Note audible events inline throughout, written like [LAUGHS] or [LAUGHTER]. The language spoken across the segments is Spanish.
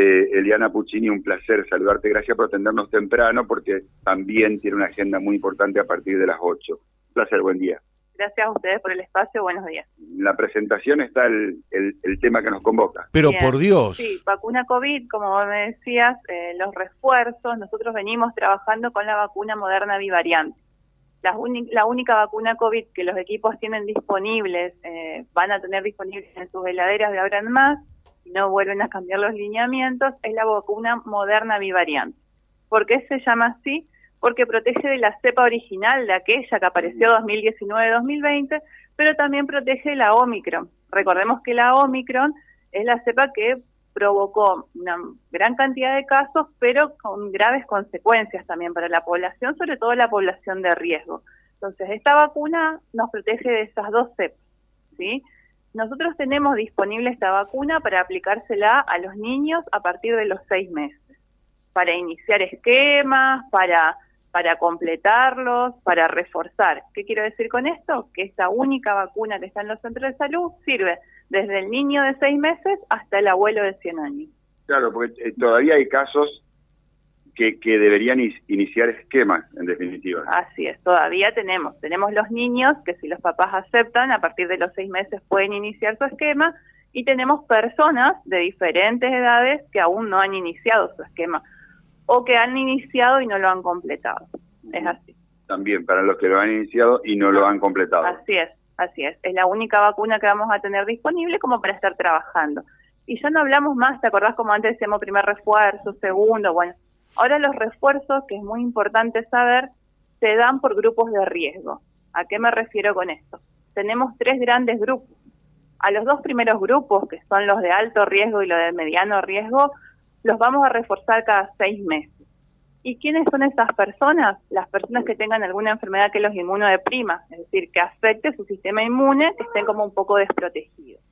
Eh, Eliana Puccini, un placer saludarte. Gracias por atendernos temprano porque también tiene una agenda muy importante a partir de las 8. Un placer, buen día. Gracias a ustedes por el espacio, buenos días. En la presentación está el, el, tema que nos convoca. Pero por Dios. Sí, vacuna COVID, como vos me decías, eh, los refuerzos, nosotros venimos trabajando con la vacuna moderna bivariante. La, la única vacuna COVID que los equipos tienen disponibles, eh, van a tener disponibles en sus heladeras de ahora en más, y no vuelven a cambiar los lineamientos, es la vacuna moderna bivariante. ¿Por qué se llama así? porque protege de la cepa original, de aquella que apareció 2019-2020, pero también protege de la Omicron. Recordemos que la Omicron es la cepa que provocó una gran cantidad de casos, pero con graves consecuencias también para la población, sobre todo la población de riesgo. Entonces, esta vacuna nos protege de esas dos cepas, ¿sí? Nosotros tenemos disponible esta vacuna para aplicársela a los niños a partir de los seis meses, para iniciar esquemas, para para completarlos, para reforzar. ¿Qué quiero decir con esto? Que esta única vacuna que está en los centros de salud sirve desde el niño de seis meses hasta el abuelo de 100 años. Claro, porque eh, todavía hay casos que, que deberían iniciar esquemas, en definitiva. Así es, todavía tenemos. Tenemos los niños que si los papás aceptan, a partir de los seis meses pueden iniciar su esquema, y tenemos personas de diferentes edades que aún no han iniciado su esquema o que han iniciado y no lo han completado. Es así. También para los que lo han iniciado y no lo han completado. Así es, así es. Es la única vacuna que vamos a tener disponible como para estar trabajando. Y ya no hablamos más, ¿te acordás como antes decíamos primer refuerzo, segundo? Bueno, ahora los refuerzos, que es muy importante saber, se dan por grupos de riesgo. ¿A qué me refiero con esto? Tenemos tres grandes grupos. A los dos primeros grupos, que son los de alto riesgo y los de mediano riesgo, los vamos a reforzar cada seis meses. ¿Y quiénes son esas personas? Las personas que tengan alguna enfermedad que los inmunodeprima, es decir, que afecte su sistema inmune, que estén como un poco desprotegidos.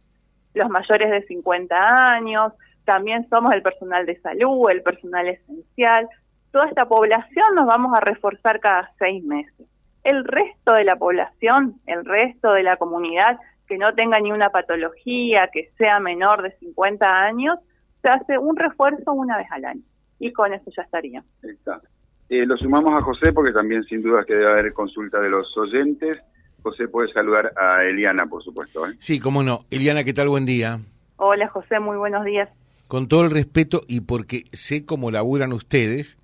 Los mayores de 50 años, también somos el personal de salud, el personal esencial. Toda esta población nos vamos a reforzar cada seis meses. El resto de la población, el resto de la comunidad que no tenga ni una patología, que sea menor de 50 años, se hace un refuerzo una vez al año y con eso ya estaría. Está. Eh, lo sumamos a José porque también sin duda que debe haber consulta de los oyentes. José puede saludar a Eliana, por supuesto. ¿eh? Sí, cómo no. Eliana, ¿qué tal? Buen día. Hola José, muy buenos días. Con todo el respeto y porque sé cómo laburan ustedes,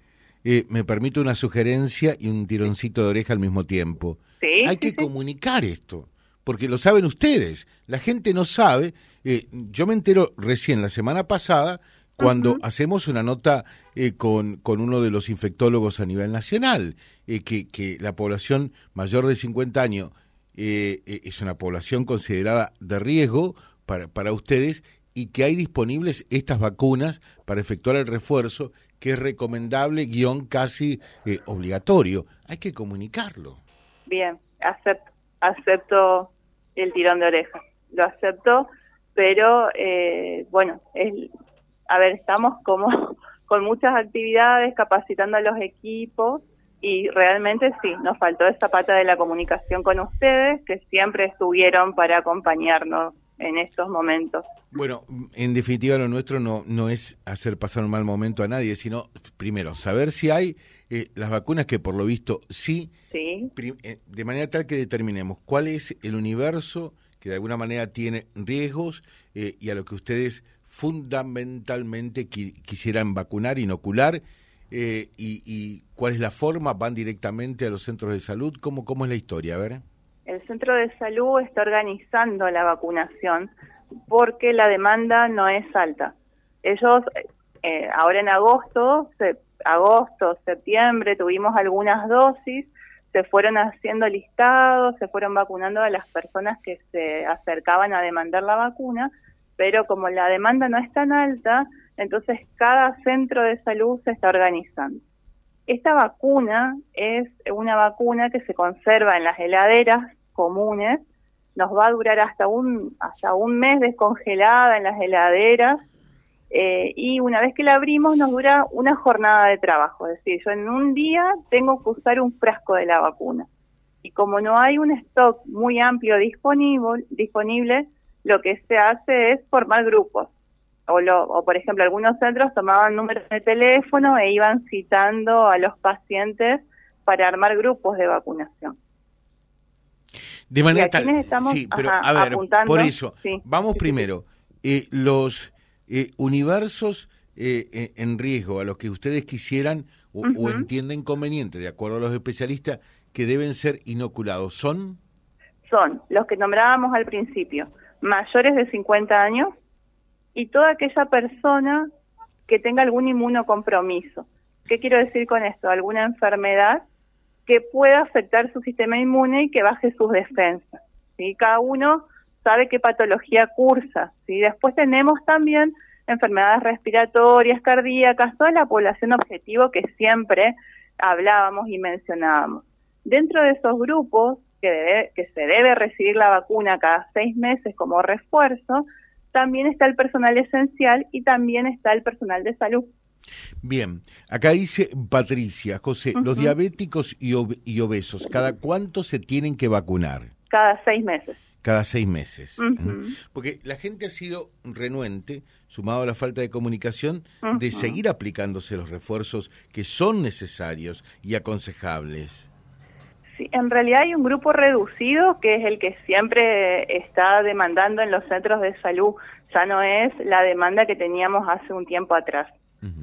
eh, me permito una sugerencia y un tironcito de oreja al mismo tiempo. ¿Sí? Hay que comunicar esto porque lo saben ustedes. La gente no sabe. Eh, yo me entero recién la semana pasada cuando hacemos una nota eh, con, con uno de los infectólogos a nivel nacional, eh, que, que la población mayor de 50 años es una población considerada de riesgo para, para ustedes y que hay disponibles estas vacunas para efectuar el refuerzo, que es recomendable, guion casi obligatorio. Hay que comunicarlo. Bien, acepto el tirón de oreja, lo acepto, pero eh, bueno, es, a ver, estamos como [LAUGHS] con muchas actividades, capacitando a los equipos y realmente sí, nos faltó esa pata de la comunicación con ustedes, que siempre estuvieron para acompañarnos en estos momentos. Bueno, en definitiva lo nuestro no, no es hacer pasar un mal momento a nadie, sino primero saber si hay eh, las vacunas que por lo visto sí, sí. Eh, de manera tal que determinemos cuál es el universo que de alguna manera tiene riesgos eh, y a lo que ustedes fundamentalmente quisieran vacunar, inocular, y, y, cuál es la forma, van directamente a los centros de salud, ¿cómo, cómo es la historia? A ver el centro de salud está organizando la vacunación porque la demanda no es alta. Ellos, eh, ahora en agosto, agosto, septiembre, tuvimos algunas dosis, se fueron haciendo listados, se fueron vacunando a las personas que se acercaban a demandar la vacuna, pero como la demanda no es tan alta, entonces cada centro de salud se está organizando. Esta vacuna es una vacuna que se conserva en las heladeras comunes, nos va a durar hasta un, hasta un mes descongelada en las heladeras eh, y una vez que la abrimos nos dura una jornada de trabajo, es decir, yo en un día tengo que usar un frasco de la vacuna. Y como no hay un stock muy amplio disponible, disponible lo que se hace es formar grupos o, lo, o por ejemplo algunos centros tomaban números de teléfono e iban citando a los pacientes para armar grupos de vacunación. De manera tal, sí, pero a ver, por eso, vamos primero, eh, los eh, universos eh, en riesgo a los que ustedes quisieran o, o entienden conveniente, de acuerdo a los especialistas, que deben ser inoculados, ¿son? Son los que nombrábamos al principio, mayores de 50 años y toda aquella persona que tenga algún inmunocompromiso. ¿Qué quiero decir con esto? Alguna enfermedad que pueda afectar su sistema inmune y que baje sus defensas. ¿sí? Cada uno sabe qué patología cursa. ¿sí? Después tenemos también enfermedades respiratorias, cardíacas, toda la población objetivo que siempre hablábamos y mencionábamos. Dentro de esos grupos, que, debe, que se debe recibir la vacuna cada seis meses como refuerzo, también está el personal esencial y también está el personal de salud. Bien, acá dice Patricia, José, los diabéticos y, obesos, ¿cada cuánto se tienen que vacunar? Cada seis meses. Cada seis meses. Porque la gente ha sido renuente, sumado a la falta de comunicación, de seguir aplicándose los refuerzos que son necesarios y aconsejables. Sí, en realidad hay un grupo reducido que es el que siempre está demandando en los centros de salud, ya no es la demanda que teníamos hace un tiempo atrás.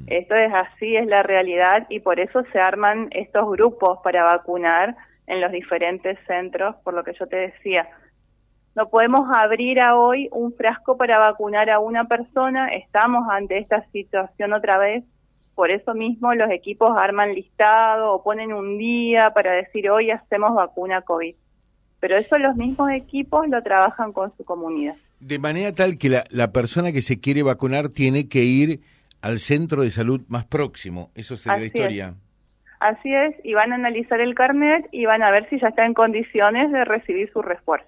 Esto es así, es la realidad y por eso se arman estos grupos para vacunar en los diferentes centros, por lo que yo te decía. No podemos abrir a hoy un frasco para vacunar a una persona, estamos ante esta situación otra vez, por eso mismo los equipos arman listado o ponen un día para decir hoy hacemos vacuna COVID. Pero eso los mismos equipos lo trabajan con su comunidad. De manera tal que la, la persona que se quiere vacunar tiene que ir al centro de salud más próximo. Eso sería la historia. Así es, y van a analizar el carnet y van a ver si ya está en condiciones de recibir su refuerzo.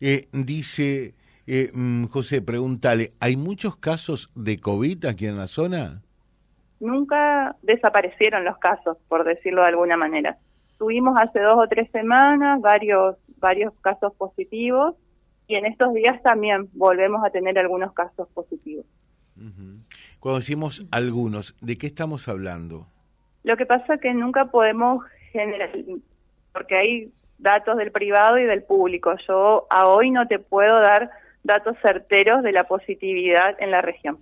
eh, dice eh, mm, José, pregúntale, ¿hay muchos casos de COVID aquí en la zona? Nunca desaparecieron los casos, por decirlo de alguna manera. Tuvimos hace dos o tres semanas varios, varios casos positivos y en estos días también volvemos a tener algunos casos positivos. Cuando decimos algunos, ¿de qué estamos hablando? Lo que pasa es que nunca podemos generar, porque hay datos del privado y del público. Yo a hoy no te puedo dar datos certeros de la positividad en la región.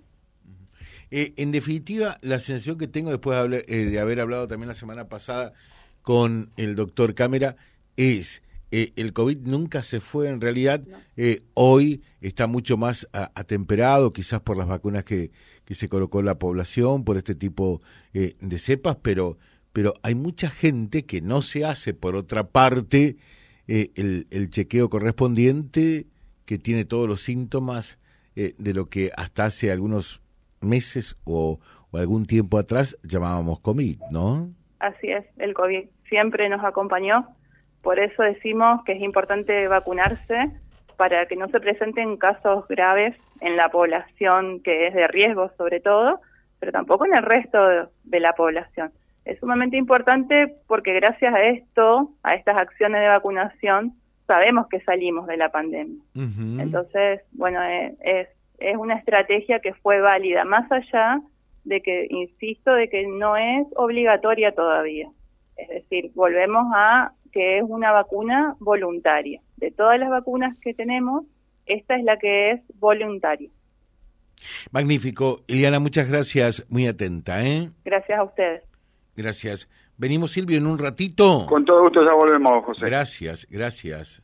Eh, en definitiva, la sensación que tengo después de, eh, de, haber hablado también la semana pasada con el doctor Cámara es eh, el COVID nunca se fue en realidad. Eh, hoy está mucho más atemperado, quizás por las vacunas que, que, se colocó la población, por este tipo eh, de cepas, pero, pero hay mucha gente que no se hace, por otra parte, el, el, chequeo correspondiente, que tiene todos los síntomas de lo que hasta hace algunos meses o, o algún tiempo atrás llamábamos COVID, ¿no? Así es, el COVID siempre nos acompañó por eso decimos que es importante vacunarse para que no se presenten casos graves en la población que es de riesgo sobre todo, pero tampoco en el resto de, la población. Es sumamente importante porque gracias a esto, a estas acciones de vacunación, sabemos que salimos de la pandemia. Entonces, bueno, es, es, es una estrategia que fue válida, más allá de que, insisto, de que no es obligatoria todavía. Es decir, volvemos a que es una vacuna voluntaria. De todas las vacunas que tenemos, esta es la que es voluntaria. Magnífico. Iliana, muchas gracias. Muy atenta, ¿eh? Gracias a ustedes. Gracias. Venimos, Silvio, en un ratito. Con todo gusto ya volvemos, José. Gracias, gracias